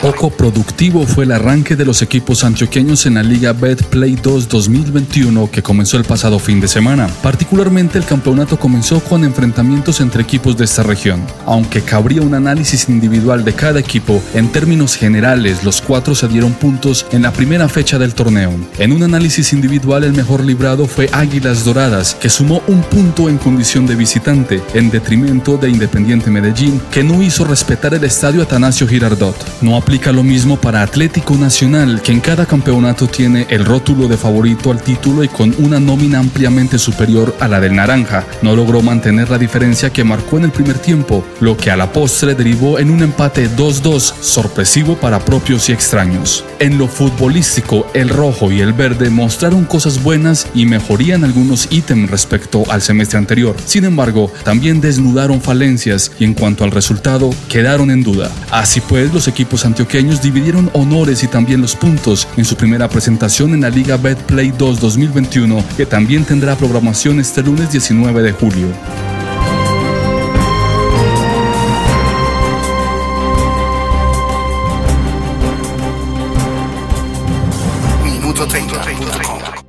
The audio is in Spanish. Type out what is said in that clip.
Poco productivo fue el arranque de los equipos antioqueños en la Liga Betplay 2 2021 que comenzó el pasado fin de semana. Particularmente el campeonato comenzó con enfrentamientos entre equipos de esta región. Aunque cabría un análisis individual de cada equipo, en términos generales los cuatro se dieron puntos en la primera fecha del torneo. En un análisis individual el mejor librado fue Águilas Doradas, que sumó un punto en condición de visitante, en detrimento de Independiente Medellín, que no hizo respetar el estadio Atanasio Girardot. No aplica lo mismo para Atlético Nacional, que en cada campeonato tiene el rótulo de favorito al título y con una nómina ampliamente superior a la del Naranja. No logró mantener la diferencia que marcó en el primer tiempo, lo que a la postre derivó en un empate 2-2, sorpresivo para propios y extraños. En lo futbolístico, el rojo y el verde mostraron cosas buenas y mejorían algunos ítems respecto al semestre anterior. Sin embargo, también desnudaron falencias y en cuanto al resultado, quedaron en duda. Así pues, los equipos antioqueños dividieron honores y también los puntos en su primera presentación en la Liga Betplay 2 2021, que también tendrá programación este lunes 19 de julio. Minuto 30.